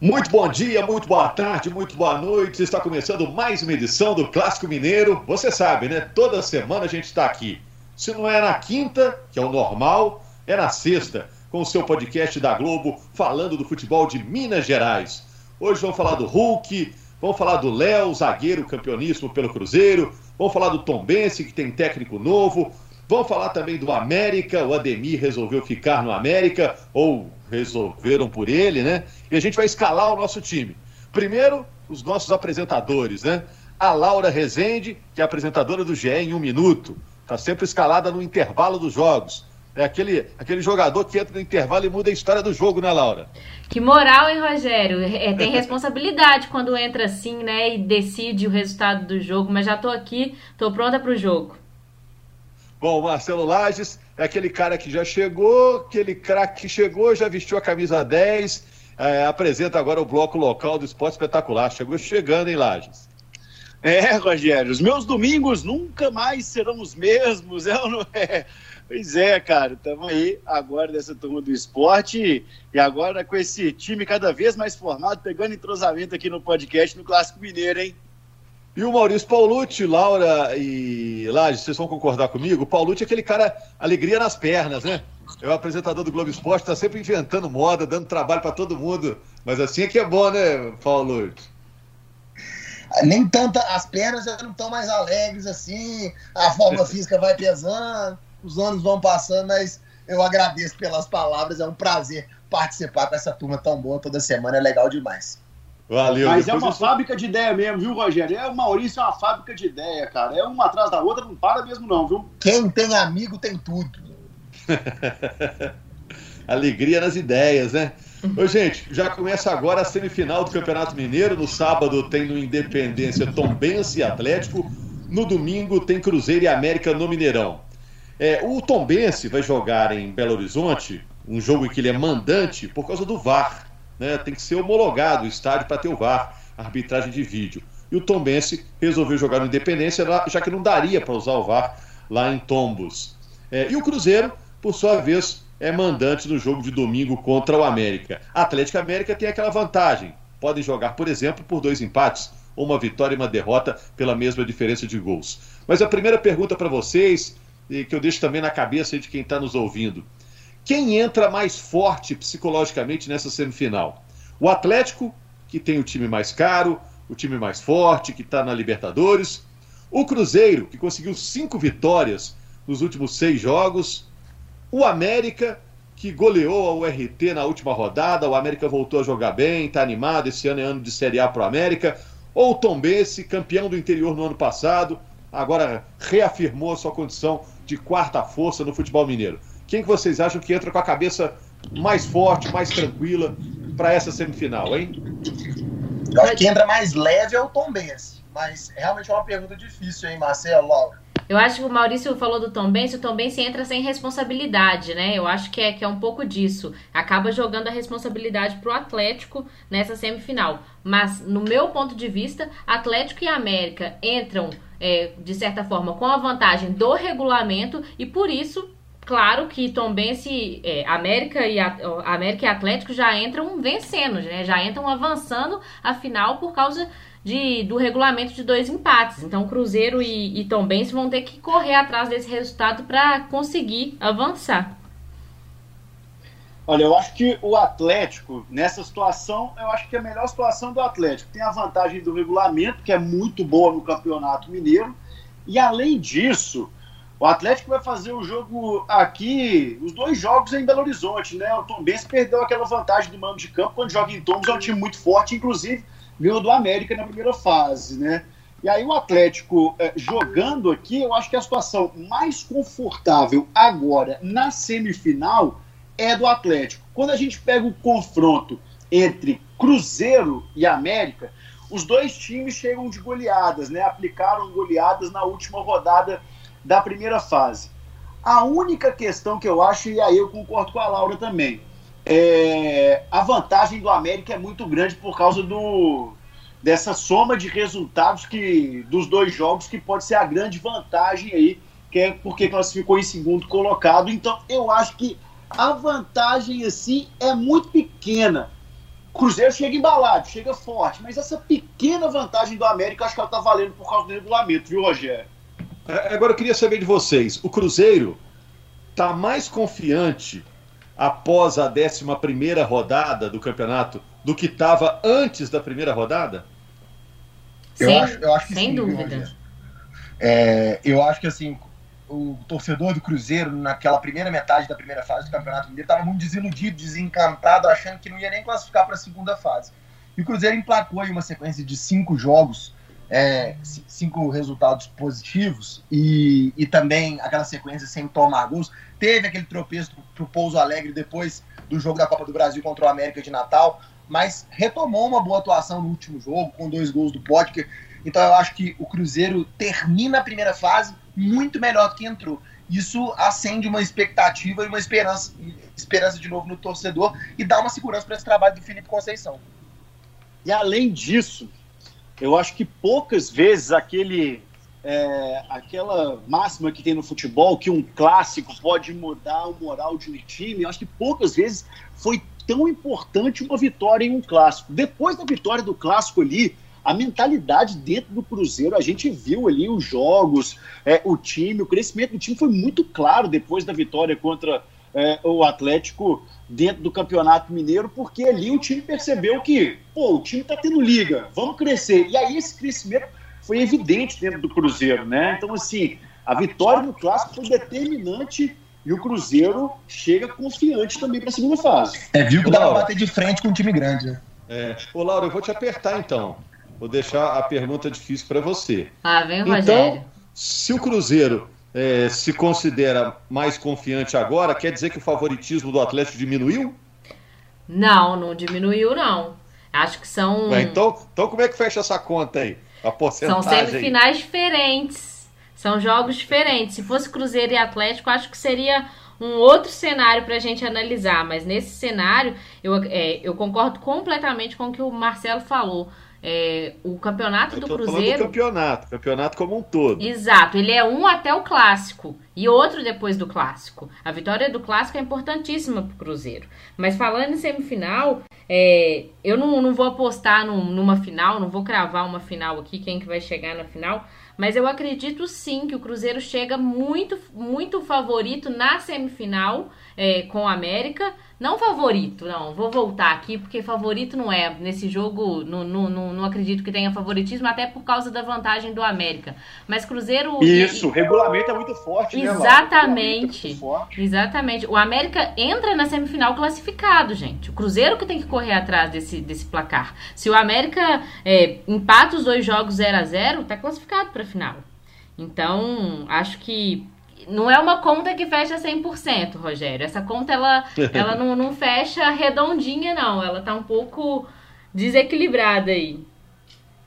Muito bom dia, muito boa tarde, muito boa noite. Está começando mais uma edição do Clássico Mineiro. Você sabe, né? Toda semana a gente está aqui. Se não é na quinta, que é o normal, é na sexta, com o seu podcast da Globo falando do futebol de Minas Gerais. Hoje vamos falar do Hulk, vamos falar do Léo, zagueiro campeoníssimo pelo Cruzeiro, vamos falar do Tombense, que tem técnico novo, vamos falar também do América, o Ademir resolveu ficar no América, ou resolveram por ele, né? E a gente vai escalar o nosso time. Primeiro, os nossos apresentadores, né? A Laura Rezende, que é apresentadora do GE em um minuto, está sempre escalada no intervalo dos jogos. É aquele, aquele jogador que entra no intervalo e muda a história do jogo, né, Laura? Que moral, hein, Rogério? É, tem responsabilidade quando entra assim, né, e decide o resultado do jogo, mas já tô aqui, tô pronta para o jogo. Bom, Marcelo Lages é aquele cara que já chegou, aquele craque que chegou, já vestiu a camisa 10, é, apresenta agora o bloco local do Esporte Espetacular. Chegou chegando, hein, Lages? É, Rogério, os meus domingos nunca mais serão os mesmos, é ou não é? Pois é, cara, estamos aí agora dessa turma do esporte e agora com esse time cada vez mais formado, pegando entrosamento aqui no podcast no Clássico Mineiro, hein? E o Maurício Paulucci, Laura e Laje, vocês vão concordar comigo? O Paulucci é aquele cara, alegria nas pernas, né? É o apresentador do Globo Esporte, está sempre inventando moda, dando trabalho para todo mundo. Mas assim é que é bom, né, Paulucci? Nem tanta, as pernas já não estão mais alegres assim, a forma física vai pesando, os anos vão passando, mas eu agradeço pelas palavras, é um prazer participar com essa turma tão boa toda semana, é legal demais. Valeu. Mas é uma fábrica de ideia mesmo, viu, Rogério? É, o Maurício é uma fábrica de ideia, cara. É uma atrás da outra, não para mesmo, não, viu? Quem tem amigo tem tudo. Alegria nas ideias, né? Ô, gente, já começa agora a semifinal do Campeonato Mineiro. No sábado tem no Independência Tombense e Atlético. No domingo tem Cruzeiro e América no Mineirão. É, o Tombense vai jogar em Belo Horizonte, um jogo em que ele é mandante por causa do VAR né, tem que ser homologado o estádio para ter o VAR, arbitragem de vídeo. E o Tombense resolveu jogar no Independência, já que não daria para usar o VAR lá em Tombos. É, e o Cruzeiro, por sua vez, é mandante no jogo de domingo contra o América. A Atlética América tem aquela vantagem. Podem jogar, por exemplo, por dois empates, ou uma vitória e uma derrota pela mesma diferença de gols. Mas a primeira pergunta para vocês, e que eu deixo também na cabeça de quem está nos ouvindo: quem entra mais forte psicologicamente nessa semifinal? O Atlético, que tem o time mais caro, o time mais forte, que está na Libertadores. O Cruzeiro, que conseguiu cinco vitórias nos últimos seis jogos. O América, que goleou ao RT na última rodada. O América voltou a jogar bem, está animado. Esse ano é ano de Série A para o América. Ou o Tombense, campeão do interior no ano passado, agora reafirmou a sua condição de quarta força no futebol mineiro. Quem que vocês acham que entra com a cabeça mais forte, mais tranquila para essa semifinal, hein? Eu acho que entra mais leve é o Tom Benz, mas realmente é uma pergunta difícil, hein, Marcelo, Laura? Eu acho que o Maurício falou do Tom Benz, o Tom Benz entra sem responsabilidade, né? Eu acho que é, que é um pouco disso. Acaba jogando a responsabilidade pro Atlético nessa semifinal. Mas, no meu ponto de vista, Atlético e América entram, é, de certa forma, com a vantagem do regulamento e, por isso, Claro que Tombense, é, América, e América e Atlético já entram vencendo, né? já entram avançando a final por causa de, do regulamento de dois empates. Então, Cruzeiro e, e Tombense vão ter que correr atrás desse resultado para conseguir avançar. Olha, eu acho que o Atlético, nessa situação, eu acho que é a melhor situação do Atlético. Tem a vantagem do regulamento, que é muito boa no Campeonato Mineiro. E além disso, o Atlético vai fazer o jogo aqui, os dois jogos em Belo Horizonte, né? O Tom Benz perdeu aquela vantagem do mando de campo quando joga em Tombos, é um time muito forte, inclusive ganhou do América na primeira fase, né? E aí o Atlético eh, jogando aqui, eu acho que a situação mais confortável agora na semifinal é do Atlético. Quando a gente pega o confronto entre Cruzeiro e América, os dois times chegam de goleadas, né? Aplicaram goleadas na última rodada da primeira fase. A única questão que eu acho, e aí eu concordo com a Laura também, é, a vantagem do América é muito grande por causa do dessa soma de resultados que dos dois jogos que pode ser a grande vantagem aí, que é porque classificou em segundo colocado. Então, eu acho que a vantagem assim é muito pequena Cruzeiro chega embalado, chega forte, mas essa pequena vantagem do América, acho que ela tá valendo por causa do regulamento, viu, Rogério? É, agora eu queria saber de vocês, o Cruzeiro tá mais confiante após a 11 primeira rodada do campeonato do que estava antes da primeira rodada? Eu, Sem, acho, eu acho que sem sim, dúvida. É, eu acho que assim, o torcedor do Cruzeiro, naquela primeira metade da primeira fase do Campeonato Mineiro, estava muito desiludido, desencantado, achando que não ia nem classificar para a segunda fase. E o Cruzeiro emplacou aí uma sequência de cinco jogos, é, cinco resultados positivos, e, e também aquela sequência sem tomar gols. Teve aquele tropeço para o Pouso Alegre depois do jogo da Copa do Brasil contra o América de Natal, mas retomou uma boa atuação no último jogo, com dois gols do Potker. Então eu acho que o Cruzeiro termina a primeira fase muito melhor do que entrou. Isso acende uma expectativa e uma esperança, esperança de novo no torcedor e dá uma segurança para esse trabalho do Felipe Conceição. E além disso, eu acho que poucas vezes aquele é, aquela máxima que tem no futebol, que um clássico pode mudar o moral de um time, eu acho que poucas vezes foi tão importante uma vitória em um clássico. Depois da vitória do clássico ali, a mentalidade dentro do Cruzeiro, a gente viu ali os jogos, é, o time, o crescimento do time foi muito claro depois da vitória contra é, o Atlético dentro do Campeonato Mineiro, porque ali o time percebeu que, pô, o time tá tendo liga, vamos crescer. E aí esse crescimento foi evidente dentro do Cruzeiro, né? Então, assim, a vitória no Clássico foi determinante e o Cruzeiro chega confiante também para a segunda fase. É, viu que dá pra Laura. bater de frente com um time grande. Né? É. Ô, Laura, eu vou te apertar então. Vou deixar a pergunta difícil para você. Lá vem o Então, Rogério. se o Cruzeiro é, se considera mais confiante agora, quer dizer que o favoritismo do Atlético diminuiu? Não, não diminuiu, não. Acho que são. Ué, então, então como é que fecha essa conta aí? A São porcentagem aí? semifinais diferentes. São jogos diferentes. Se fosse Cruzeiro e Atlético, acho que seria um outro cenário para a gente analisar. Mas nesse cenário, eu, é, eu concordo completamente com o que o Marcelo falou. É, o campeonato Eu do falando do Cruzeiro. campeonato, campeonato como um todo. Exato, ele é um até o clássico e outro depois do clássico. A vitória do clássico é importantíssima pro Cruzeiro. Mas falando em semifinal, é, eu não, não vou apostar num- numa final, não vou cravar uma final aqui, quem que vai chegar na final. Mas eu acredito sim que o Cruzeiro chega muito, muito favorito na semifinal é, com o América. Não favorito, não. Vou voltar aqui, porque favorito não é. Nesse jogo, não, não, não, não acredito que tenha favoritismo, até por causa da vantagem do América. Mas Cruzeiro. Isso, o regulamento é muito forte, né? Exatamente. O regulamento é forte. Exatamente. O América entra na semifinal classificado, gente. O Cruzeiro que tem que correr atrás desse, desse placar. Se o América é, empata os dois jogos 0 a 0 tá classificado para final. Então, acho que não é uma conta que fecha 100%, Rogério. Essa conta, ela, ela não, não fecha redondinha, não. Ela tá um pouco desequilibrada aí.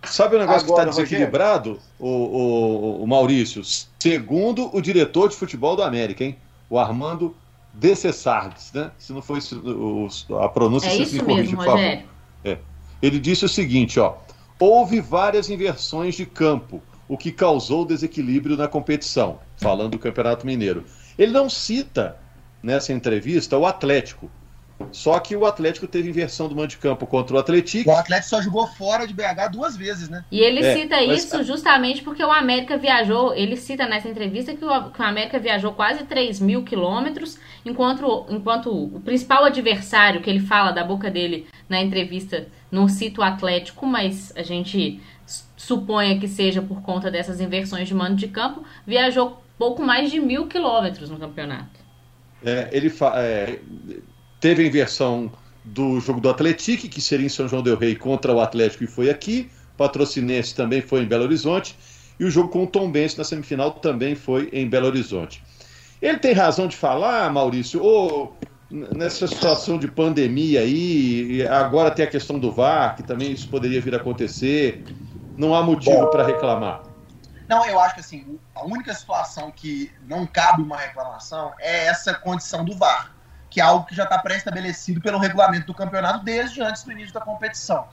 Sabe o negócio Agora, que está desequilibrado, o, o, o Maurício? Segundo o diretor de futebol do América, hein? O Armando Decessardes, né? Se não foi o- a pronúncia, É você isso me corrige, mesmo. Rogério. Ele disse o seguinte, ó. Houve várias inversões de campo, o que causou desequilíbrio na competição, falando do Campeonato Mineiro. Ele não cita nessa entrevista o Atlético. Só que o Atlético teve inversão do mando de campo contra o Atlético. O Atlético só jogou fora de BH duas vezes, né? E ele É, cita mas- isso justamente porque o América viajou. Ele cita nessa entrevista que o, que o América viajou quase 3 mil quilômetros, enquanto, enquanto o principal adversário que ele fala da boca dele na entrevista não cita o Atlético, mas a gente suponha que seja por conta dessas inversões de mando de campo, viajou pouco mais de mil quilômetros no campeonato. É, ele é, teve a inversão do jogo do Atlético, que seria em São João del Rei contra o Atlético e foi aqui. Patrocinense também foi em Belo Horizonte. E o jogo com o Tombense na semifinal também foi em Belo Horizonte. Ele tem razão de falar, Maurício, ou nessa situação de pandemia aí, e agora tem a questão do VAR, que também isso poderia vir a acontecer. Não há motivo para reclamar. Não, eu acho que assim, a única situação que não cabe uma reclamação é essa condição do VAR, que é algo que já está pré-estabelecido pelo regulamento do campeonato desde antes do início da competição.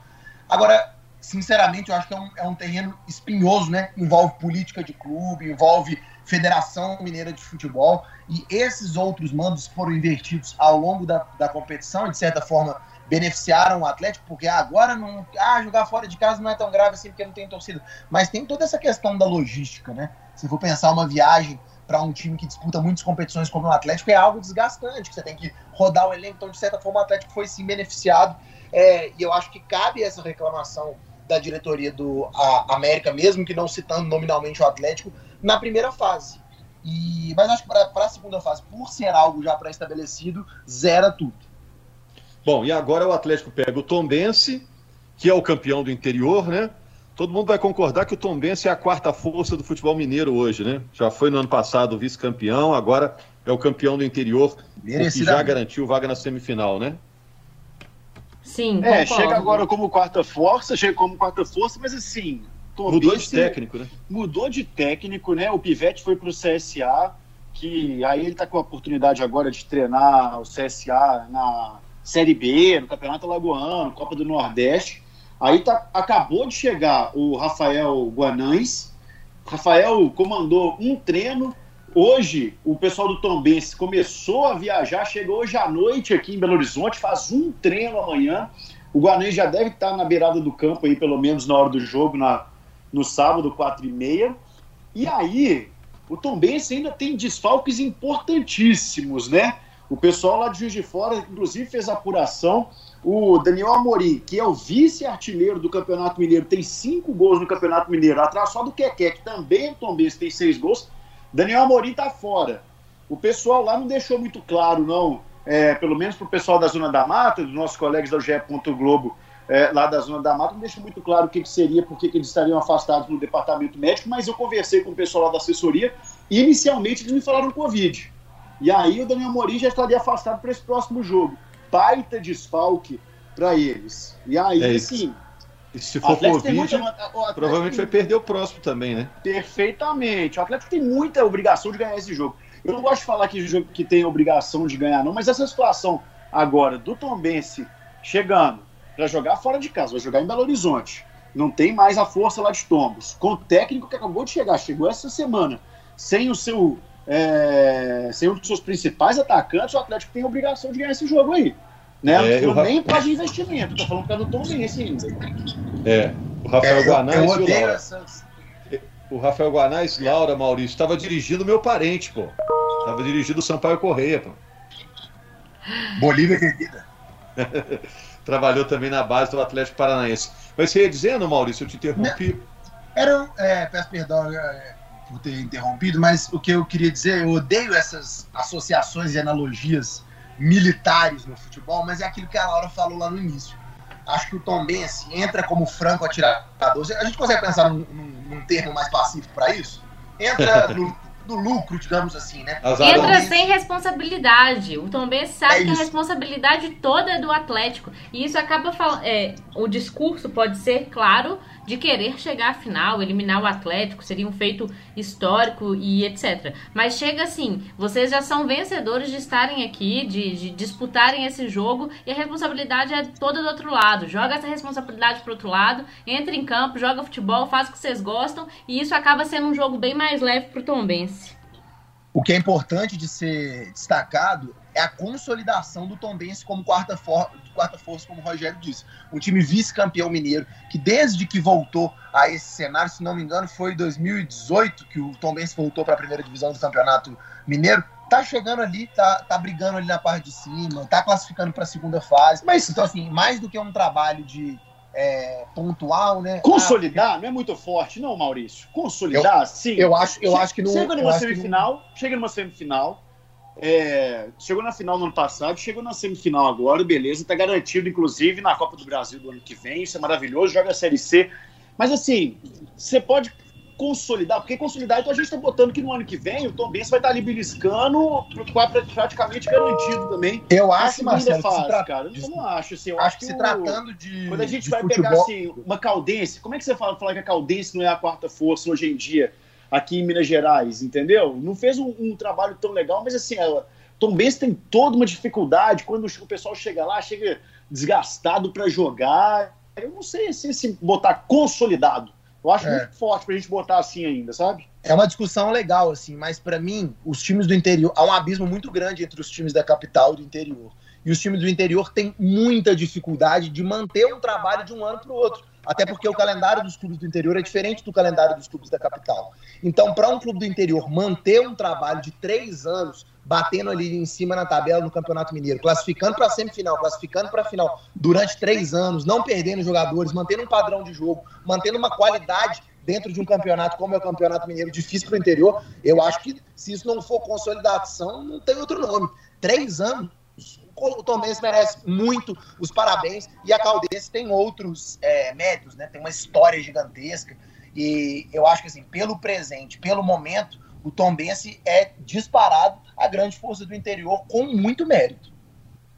Agora, sinceramente, eu acho que é um, é um terreno espinhoso, né? Envolve política de clube, envolve Federação Mineira de Futebol, e esses outros mandos foram invertidos ao longo da, da competição, e de certa forma beneficiaram o Atlético, porque agora não. Ah, jogar fora de casa não é tão grave assim porque não tem torcida. Mas tem toda essa questão da logística, né? Se for pensar uma viagem para um time que disputa muitas competições como o Atlético, é algo desgastante, que você tem que rodar o elenco. Então, de certa forma, o Atlético foi sim beneficiado. É, e eu acho que cabe essa reclamação da diretoria do América, mesmo que não citando nominalmente o Atlético, na primeira fase. E, mas acho que para a segunda fase, por ser algo já pré-estabelecido, zera tudo. Bom, e agora o Atlético pega o Tombense, que é o campeão do interior, né? Todo mundo vai concordar que o Tombense é a quarta força do futebol mineiro hoje, né? Já foi no ano passado vice-campeão, agora é o campeão do interior, que já garantiu vaga na semifinal, né? Sim, É, chega agora como quarta força, chega como quarta força, mas assim... mudou de técnico, né? Mudou de técnico, né? O Pivete foi para o CSA, que aí ele está com a oportunidade agora de treinar o CSA na Série B, no Campeonato Alagoano, Copa do Nordeste. Aí tá, acabou de chegar o Rafael Guanães. Rafael comandou um treino. Hoje, o pessoal do Tombense começou a viajar, chegou hoje à noite aqui em Belo Horizonte, faz um treino amanhã. O Guanães já deve estar na beirada do campo aí, pelo menos na hora do jogo, na, no sábado, 4 e meia. E aí, o Tombense ainda tem desfalques importantíssimos, né? O pessoal lá de Juiz de Fora, inclusive, fez apuração. O Daniel Amorim, que é o vice-artilheiro do Campeonato Mineiro, tem cinco gols no Campeonato Mineiro, atrás só do Keké, que também é Tombense, tem seis gols. Daniel Amorim tá fora. O pessoal lá não deixou muito claro, não. É, pelo menos para o pessoal da Zona da Mata, dos nossos colegas do GE. Globo, é, lá da Zona da Mata, não deixa muito claro o que, que seria, por que eles estariam afastados no departamento médico, mas eu conversei com o pessoal lá da assessoria e inicialmente eles me falaram Covid. E aí o Daniel Morim já estaria afastado para esse próximo jogo. Baita desfalque para eles. E aí, é assim. E se for Covid, muita, provavelmente vai perder o próximo também, né? Perfeitamente. O Atlético tem muita obrigação de ganhar esse jogo. Eu não gosto de falar que, que tem obrigação de ganhar, não, mas essa situação agora do Tombense chegando para jogar fora de casa, vai jogar em Belo Horizonte. Não tem mais a força lá de Tombos. Com o técnico que acabou de chegar, chegou essa semana, sem o seu é, sem um dos seus principais atacantes, o Atlético tem a obrigação de ganhar esse jogo aí. Né? É, eu nem para de investimento, tô falando que é do Tom Benz ainda. É, o Rafael é, Guanais eu, eu e o essas... O Rafael Guanais, Laura Maurício, estava dirigindo meu parente, pô. Estava dirigindo o Sampaio Correia, pô. Bolívia querida. Trabalhou também na base do Atlético Paranaense. Mas você ia dizendo, Maurício, eu te interrompi. Era, é, peço perdão, é, por ter interrompido, mas o que eu queria dizer, eu odeio essas associações e analogias militares no futebol, mas é aquilo que a Laura falou lá no início. Acho que o Tom Benz entra como franco atirador. A gente consegue pensar num, num, num termo mais pacífico para isso? Entra no, do lucro, digamos assim, né? Entra sem responsabilidade. O Tom Benz sabe é que a responsabilidade toda é do Atlético. E isso acaba falando. É, o discurso pode ser, claro, de querer chegar à final, eliminar o Atlético, seria um feito histórico e etc. Mas chega assim, vocês já são vencedores de estarem aqui, de, de disputarem esse jogo, e a responsabilidade é toda do outro lado. Joga essa responsabilidade pro outro lado, entra em campo, joga futebol, faz o que vocês gostam, e isso acaba sendo um jogo bem mais leve pro Tombense. O que é importante de ser destacado é a consolidação do Tombense como quarta, for quarta força, como o Rogério disse. Um time vice-campeão mineiro, que desde que voltou a esse cenário, se não me engano, foi em 2018 que o Tombense voltou para a primeira divisão do Campeonato Mineiro, tá chegando ali, tá, tá brigando ali na parte de cima, tá classificando para a segunda fase. Mas, então, assim, mais do que um trabalho de é, pontual, né? Consolidar ah, não é muito forte, não, Maurício. Consolidar, eu, sim. Eu acho, eu acho que não. Chega numa semifinal, não... chega numa semifinal. É, chegou na final no ano passado, chegou na semifinal agora, beleza, tá garantido, inclusive, na Copa do Brasil do ano que vem, isso é maravilhoso, joga a Série C. Mas assim, você pode consolidar, porque consolidar, então a gente está botando que no ano que vem o Tom Benz vai estar tá ali beliscando, praticamente garantido também. Eu acho, Marcelo, fase, tra... cara. Eu não acho, assim, eu acho, que, que se o... tratando de Quando a gente vai futebol... pegar, assim, uma Caldense, como é que você fala, falar que a Caldense não é a quarta força hoje em dia aqui em Minas Gerais, entendeu? Não fez um, um trabalho tão legal, mas assim, ela... Tom Benz tem toda uma dificuldade, quando o pessoal chega lá, chega desgastado para jogar, eu não sei assim, se botar consolidado, eu acho é. muito forte pra gente botar assim ainda, sabe? É uma discussão legal, assim, mas para mim, os times do interior, há um abismo muito grande entre os times da capital e do interior. E os times do interior têm muita dificuldade de manter um trabalho de um ano para o outro. Até porque o calendário dos clubes do interior é diferente do calendário dos clubes da capital. Então, para um clube do interior manter um trabalho de três anos, batendo ali em cima na tabela no Campeonato Mineiro, classificando para a semifinal, classificando para a final, durante três anos, não perdendo jogadores, mantendo um padrão de jogo, mantendo uma qualidade dentro de um campeonato como é o Campeonato Mineiro, difícil para o interior, eu acho que se isso não for consolidação, não tem outro nome. Três anos o Tombense merece muito os parabéns e a Caldense tem outros é, méritos, né? Tem uma história gigantesca e eu acho que assim, pelo presente, pelo momento, o Tombense é disparado a grande força do interior com muito mérito.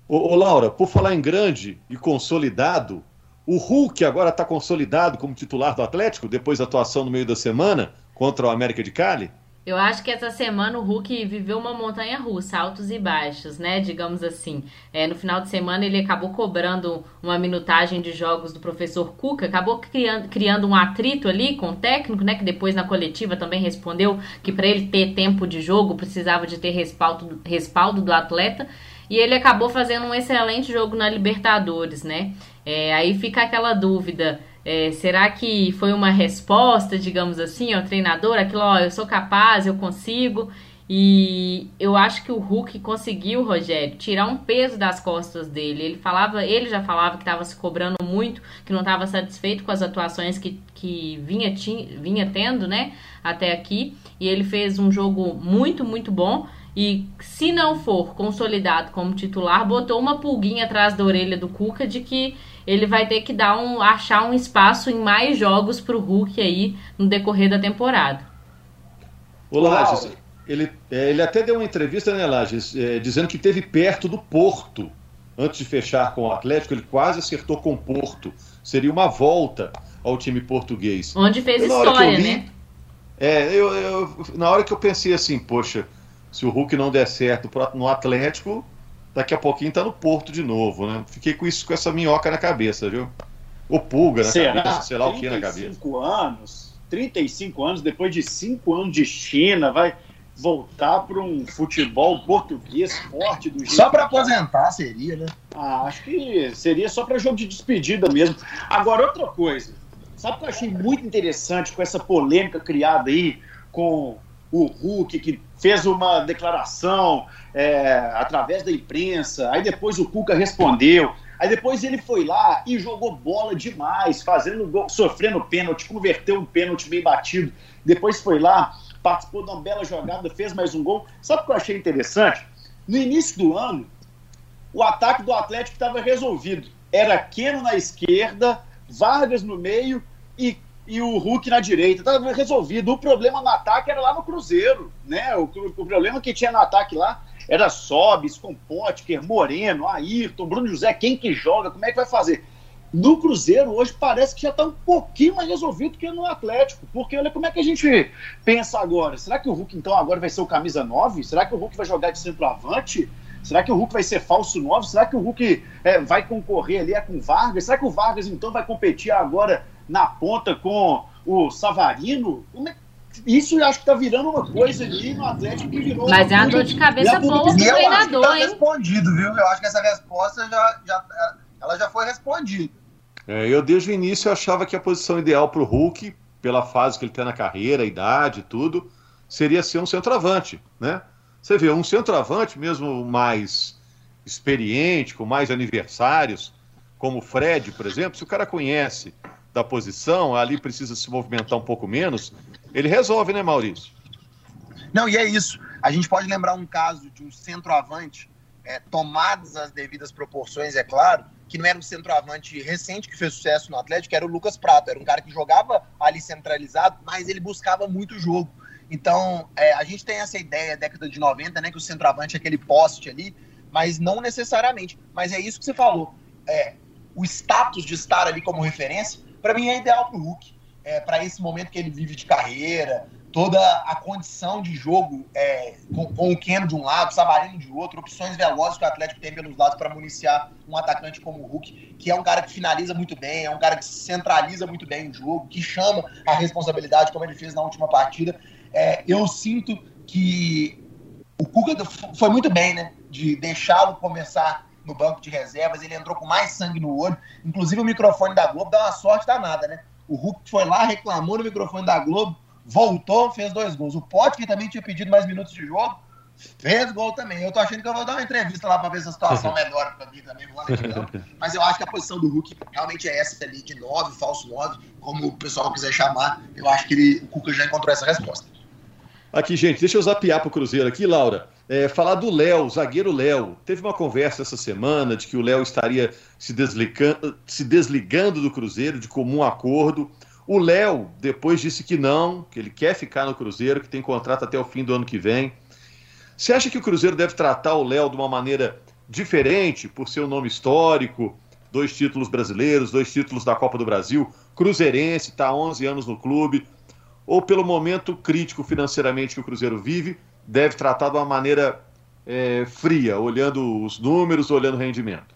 Ô, ô Laura, por falar em grande e consolidado, o Hulk agora está consolidado como titular do Atlético depois da atuação no meio da semana contra o América de Cali? Eu acho que essa semana o Hulk viveu uma montanha russa, altos e baixos, né? Digamos assim. É, no final de semana ele acabou cobrando uma minutagem de jogos do professor Cuca, acabou criando, criando um atrito ali com o técnico, né? Que depois na coletiva também respondeu que para ele ter tempo de jogo precisava de ter respaldo, respaldo do atleta. E ele acabou fazendo um excelente jogo na Libertadores, né? É, aí fica aquela dúvida é, será que foi uma resposta, digamos assim, ao treinador? Aquilo, ó, eu sou capaz, eu consigo. E eu acho que o Hulk conseguiu, Rogério, tirar um peso das costas dele. Ele falava, ele já falava que estava se cobrando muito, que não estava satisfeito com as atuações que, que vinha, tinha, vinha tendo, né, até aqui. E ele fez um jogo muito, muito bom. E se não for consolidado como titular, botou uma pulguinha atrás da orelha do Cuca de que ele vai ter que dar um achar um espaço em mais jogos para o Hulk aí no decorrer da temporada. O Lages, ele, é, ele até deu uma entrevista, né, Lages, é, dizendo que teve perto do Porto antes de fechar com o Atlético, ele quase acertou com o Porto. Seria uma volta ao time português. Onde fez história, li, né? É, eu, eu, na hora que eu pensei assim, poxa, se o Hulk não der certo no Atlético, daqui a pouquinho tá no Porto de novo, né? Fiquei com isso, com essa minhoca na cabeça, viu? O pulga na Será? cabeça, sei lá o que na cabeça. 35 anos, 35 anos, depois de 5 anos de China, vai voltar para um futebol português forte do jeito Só para aposentar seria, né? Ah, acho que seria só para jogo de despedida mesmo. Agora, outra coisa. Sabe o que eu achei muito interessante com essa polêmica criada aí com o Hulk, que fez uma declaração é, através da imprensa, aí depois o Cuca respondeu, aí depois ele foi lá e jogou bola demais, fazendo gol, sofrendo pênalti, converteu um pênalti bem batido, depois foi lá, participou de uma bela jogada, fez mais um gol. Sabe o que eu achei interessante? No início do ano, o ataque do Atlético estava resolvido. Era Keno na esquerda, Vargas no meio e e o Hulk na direita. Estava resolvido. O problema no ataque era lá no Cruzeiro. Né? O, o problema que tinha no ataque lá era Sobis, Compotker, Moreno, Ayrton, Bruno José, quem que joga, como é que vai fazer? No Cruzeiro, hoje, parece que já está um pouquinho mais resolvido que no Atlético. Porque olha como é que a gente pensa agora. Será que o Hulk, então, agora vai ser o camisa 9? Será que o Hulk vai jogar de centroavante? Será que o Hulk vai ser falso 9? Será que o Hulk é, vai concorrer ali é com Vargas? Será que o Vargas, então, vai competir agora na ponta com o Savarino. É isso eu acho que tá virando uma coisa ali no Atlético que virou. Mas é uma dor de cabeça boa pro treinador, tá hein? respondido, viu? Eu acho que essa resposta já, já, ela já foi respondida. É, eu desde o início achava que a posição ideal para o Hulk, pela fase que ele tem na carreira, a idade e tudo, seria ser um centroavante, né? Você vê, um centroavante mesmo mais experiente, com mais aniversários, como o Fred, por exemplo, se o cara conhece da posição, ali precisa se movimentar um pouco menos, ele resolve, né, Maurício? Não, e é isso. A gente pode lembrar um caso de um centroavante, é, tomadas as devidas proporções, é claro, que não era um centroavante recente que fez sucesso no Atlético, era o Lucas Prato. Era um cara que jogava ali centralizado, mas ele buscava muito jogo. Então, é, a gente tem essa ideia, década de 90, né, que o centroavante é aquele poste ali, mas não necessariamente. Mas é isso que você falou. É, o status de estar ali como referência para mim é ideal para o Hulk, é, para esse momento que ele vive de carreira, toda a condição de jogo é, com, com, o Keno de um lado, o Sabarino de outro, opções velozes que o Atlético tem pelos lados para municiar um atacante como o Hulk, que é um cara que finaliza muito bem, é um cara que centraliza muito bem o jogo, que chama a responsabilidade, como ele fez na última partida. É, eu sinto que o Cuca foi muito bem, né? De deixá-lo começar no banco de reservas, ele entrou com mais sangue no olho. Inclusive o microfone da Globo dá uma sorte danada, né? O Hulk foi lá, reclamou no microfone da Globo, voltou, fez dois gols. O Pote, que também tinha pedido mais minutos de jogo, fez gol também. Eu tô achando que eu vou dar uma entrevista lá para ver se a situação melhora para mim também lá Mas eu acho que a posição do Hulk realmente é essa ali, de nove, falso nove, como o pessoal quiser chamar. Eu acho que ele, o Cuca já encontrou essa resposta. Aqui, gente, deixa eu zapear pro Cruzeiro aqui, Laura. É, falar do Léo, zagueiro Léo. Teve uma conversa essa semana de que o Léo estaria se desligando, se desligando do Cruzeiro de comum acordo. O Léo depois disse que não, que ele quer ficar no Cruzeiro, que tem contrato até o fim do ano que vem. Você acha que o Cruzeiro deve tratar o Léo de uma maneira diferente, por ser um nome histórico, dois títulos brasileiros, dois títulos da Copa do Brasil, cruzeirense, está há 11 anos no clube, ou pelo momento crítico financeiramente que o Cruzeiro vive, deve tratar de uma maneira é, fria, olhando os números, olhando o rendimento?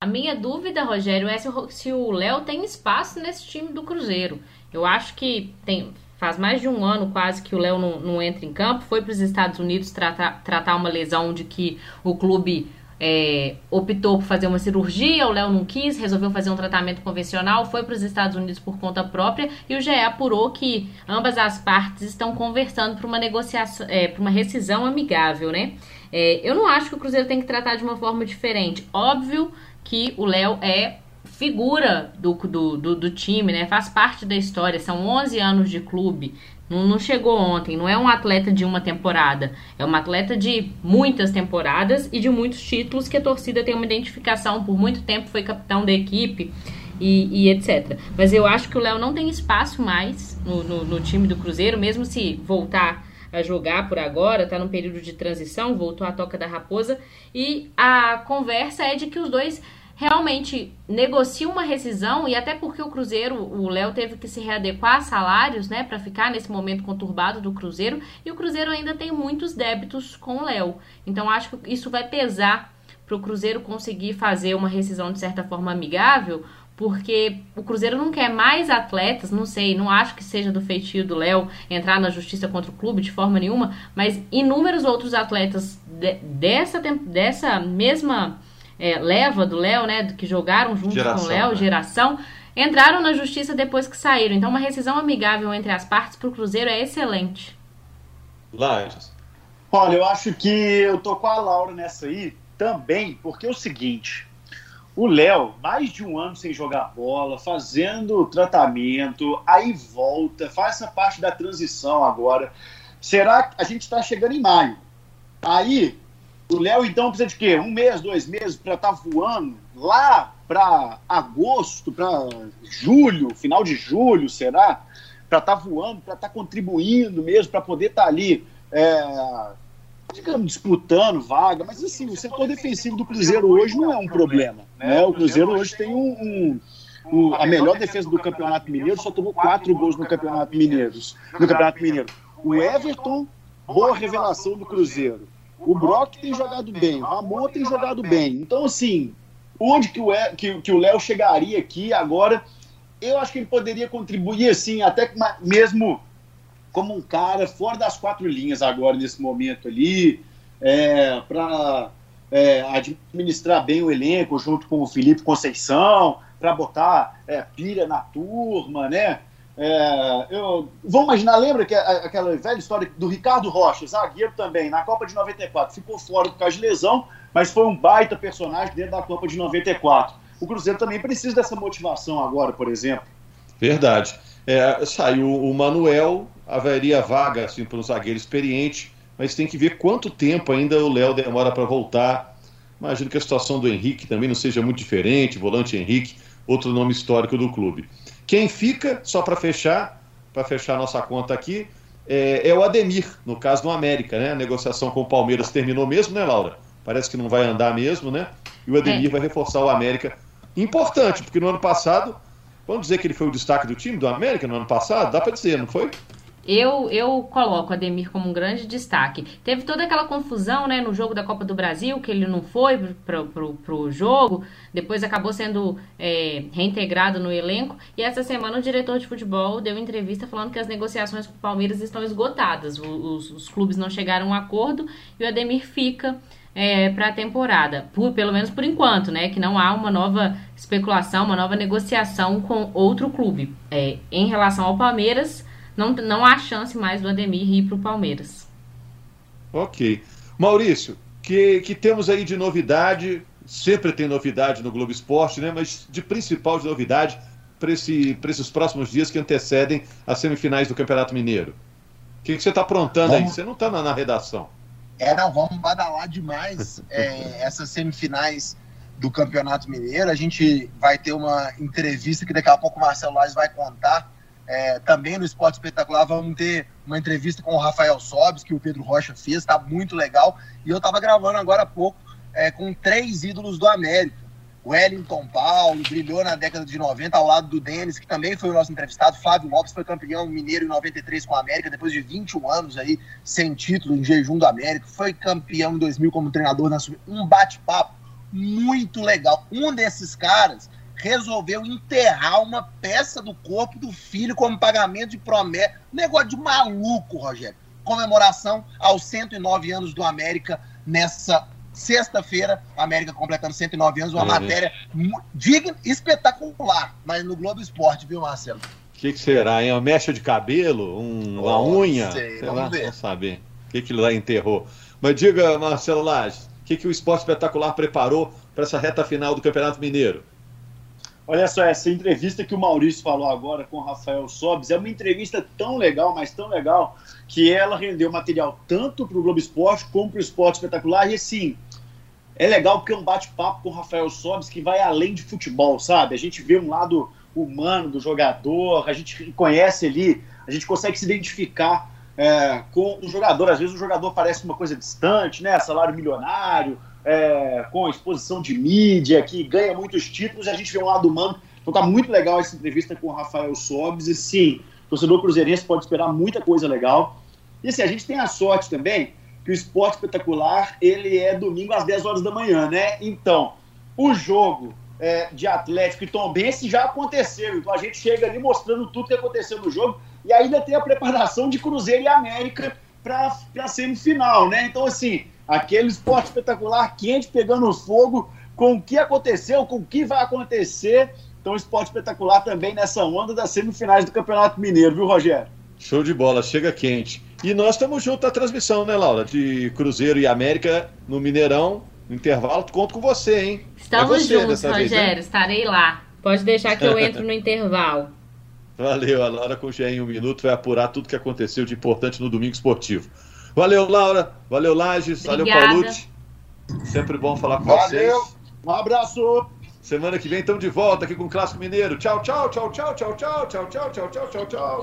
A minha dúvida, Rogério, é se o Léo tem espaço nesse time do Cruzeiro. Eu acho que tem, faz mais de um ano quase que o Léo não, não entra em campo. Foi para os Estados Unidos tratar, tratar uma lesão de que o clube é, optou por fazer uma cirurgia, o Léo não quis, resolveu fazer um tratamento convencional, foi para os Estados Unidos por conta própria e o GE apurou que ambas as partes estão conversando para uma negociação, é, para uma rescisão amigável, né? É, eu não acho que o Cruzeiro tem que tratar de uma forma diferente. Óbvio que o Léo é figura do, do, do, do, time, né? Faz parte da história, são 11 anos de clube, não, não chegou ontem, não é um atleta de uma temporada, é um atleta de muitas temporadas e de muitos títulos que a torcida tem uma identificação, por muito tempo foi capitão da equipe e, e etc. Mas eu acho que o Léo não tem espaço mais no, no, no time do Cruzeiro, mesmo se voltar a jogar por agora, está num período de transição, voltou à toca da raposa, e a conversa é de que os dois realmente negocia uma rescisão e até porque o Cruzeiro, o Léo teve que se readequar a salários, né, para ficar nesse momento conturbado do Cruzeiro, e o Cruzeiro ainda tem muitos débitos com o Léo. Então acho que isso vai pesar para o Cruzeiro conseguir fazer uma rescisão de certa forma amigável, porque o Cruzeiro não quer mais atletas, não sei, não acho que seja do feitio do Léo entrar na justiça contra o clube de forma nenhuma, mas inúmeros outros atletas de, dessa, dessa mesma é, leva do Léo, né, que jogaram junto geração, com o Léo, né? geração, entraram na justiça depois que saíram. Então, uma rescisão amigável entre as partes para o Cruzeiro é excelente. Lages. Olha, eu acho que eu tô com a Laura nessa aí também, porque é o seguinte. O Léo, mais de um ano sem jogar bola, fazendo tratamento, aí volta, faz essa parte da transição agora. Será que a gente está chegando em maio? Aí o Léo, então, precisa de quê? Um mês, dois meses para estar tá voando lá para agosto, para julho, final de julho, será? Para estar tá voando, para estar tá contribuindo mesmo, para poder estar tá ali, é, digamos, disputando vaga. Mas, assim, o setor defensivo do Cruzeiro hoje não é um problema. Né? O Cruzeiro hoje tem um, um o, a melhor defesa do Campeonato Mineiro, só tomou quatro gols no Campeonato Mineiro. No Campeonato Mineiro. O Everton, boa revelação do Cruzeiro. O Brock tem jogado bem, o Ramon tem jogado bem. Então, assim, onde que o, que, que o Léo chegaria aqui agora? Eu acho que ele poderia contribuir, assim, até mesmo como um cara fora das quatro linhas agora, nesse momento ali, é, para é, administrar bem o elenco junto com o Felipe Conceição, para botar é, pilha na turma, né? É, eu, vamos imaginar, lembra que aquela velha história do Ricardo Rocha, zagueiro também, na Copa de 94, ficou fora por causa de lesão, mas foi um baita personagem dentro da Copa de 94. O Cruzeiro também precisa dessa motivação agora, por exemplo. Verdade. É, saiu o Manuel, haveria vaga assim, para um zagueiro experiente, mas tem que ver quanto tempo ainda o Léo demora para voltar. Imagino que a situação do Henrique também não seja muito diferente, volante Henrique, outro nome histórico do clube. Quem fica, só para fechar, para fechar nossa conta aqui, é, é, o Ademir, no caso do América, né? A negociação com o Palmeiras terminou mesmo, né, Laura? Parece que não vai andar mesmo, né? E o Ademir é. vai reforçar o América. Importante, porque no ano passado, vamos dizer que ele foi o destaque do time do América no ano passado? Dá para dizer, não foi? Eu, eu coloco o Ademir como um grande destaque. Teve toda aquela confusão né, no jogo da Copa do Brasil, que ele não foi pro, pro jogo, depois acabou sendo é, reintegrado no elenco. E essa semana o diretor de futebol deu entrevista falando que as negociações com o Palmeiras estão esgotadas. Os, os clubes não chegaram a um acordo e o Ademir fica é, para a temporada, por, pelo menos por enquanto, né? Que não há uma nova especulação, uma nova negociação com outro clube. É, em relação ao Palmeiras, não, não há chance mais do Ademir ir para o Palmeiras. Ok. Maurício, que, que temos aí de novidade? Sempre tem novidade no Globo Esporte, né? Mas de principal de novidade para esse, esses próximos dias que antecedem as semifinais do Campeonato Mineiro. O que, que você está aprontando vamos... aí? Você não está na, na, redação. É, não, vamos badalar demais é, essas semifinais do Campeonato Mineiro. A gente vai ter uma entrevista que daqui a pouco o Marcelo Lages vai contar é, também no Esporte Espetacular vamos ter uma entrevista com o Rafael Sobes, que o Pedro Rocha fez, está muito legal. E eu estava gravando agora há pouco é, com três ídolos do América. Wellington Paulo, brilhou na década de 90 ao lado do Denis, que também foi o nosso entrevistado. Flávio Lopes foi campeão mineiro em 93 com a América, depois de 21 anos aí sem título em jejum do América. Foi campeão em 2000 como treinador na. Um bate-papo muito legal. Um desses caras resolveu enterrar uma peça do corpo do filho como pagamento de promessa. Negócio de maluco, Rogério. Comemoração aos 109 anos do América nessa sexta-feira, América completando 109 anos, uma uhum. matéria digna, espetacular, mas no Globo Esporte, viu, Marcelo? O que, que, será, hein? Uma mecha de cabelo? Um, uma oh, unha? Sei, sei vamos lá, ver. Vamos saber. O que, que ele lá enterrou. Mas diga, Marcelo Lages, o que, que o Esporte Espetacular preparou para essa reta final do Campeonato Mineiro? Olha só, essa entrevista que o Maurício falou agora com o Rafael Sobes é uma entrevista tão legal, mas tão legal, que ela rendeu material tanto para o Globo Esporte como para o Esporte Espetacular. E assim, é legal porque é um bate-papo com o Rafael Sobes que vai além de futebol, sabe? A gente vê um lado humano do jogador, a gente conhece ali, a gente consegue se identificar é, com o jogador. Às vezes o jogador parece uma coisa distante, né? Salário milionário, é, com exposição de mídia, que ganha muitos títulos, a gente vê um lado humano. Então tá muito legal essa entrevista com o Rafael Sobes, e sim, o torcedor cruzeirense pode esperar muita coisa legal. E assim, a gente tem a sorte também que o esporte espetacular, ele é domingo às 10 horas da manhã, né? Então, o jogo é, de Atlético e Tombense já aconteceu. Então a gente chega ali mostrando tudo que aconteceu no jogo e ainda tem a preparação de Cruzeiro e América para a semifinal, né? Então, assim, aquele esporte espetacular quente pegando fogo com o que aconteceu, com o que vai acontecer. Então, esporte espetacular também nessa onda das semifinais do Campeonato Mineiro, viu, Rogério? Show de bola, chega quente. E nós estamos juntos na transmissão, né, Laura? De Cruzeiro e América no Mineirão, no intervalo. Conto com você, hein? Estamos é você juntos, Rogério. Vez, né? Estarei lá. Pode deixar que eu entro no intervalo. Valeu, a Laura com o GE em um minuto vai apurar tudo que aconteceu de importante no domingo esportivo. Valeu, Laura. Valeu, Lages. Valeu, Paulucci. Sempre bom falar com Valeu. vocês. Um abraço. Semana que vem estamos de volta aqui com o Clássico Mineiro. Tchau, tchau, tchau, tchau, tchau, tchau, tchau, tchau, tchau, tchau, tchau.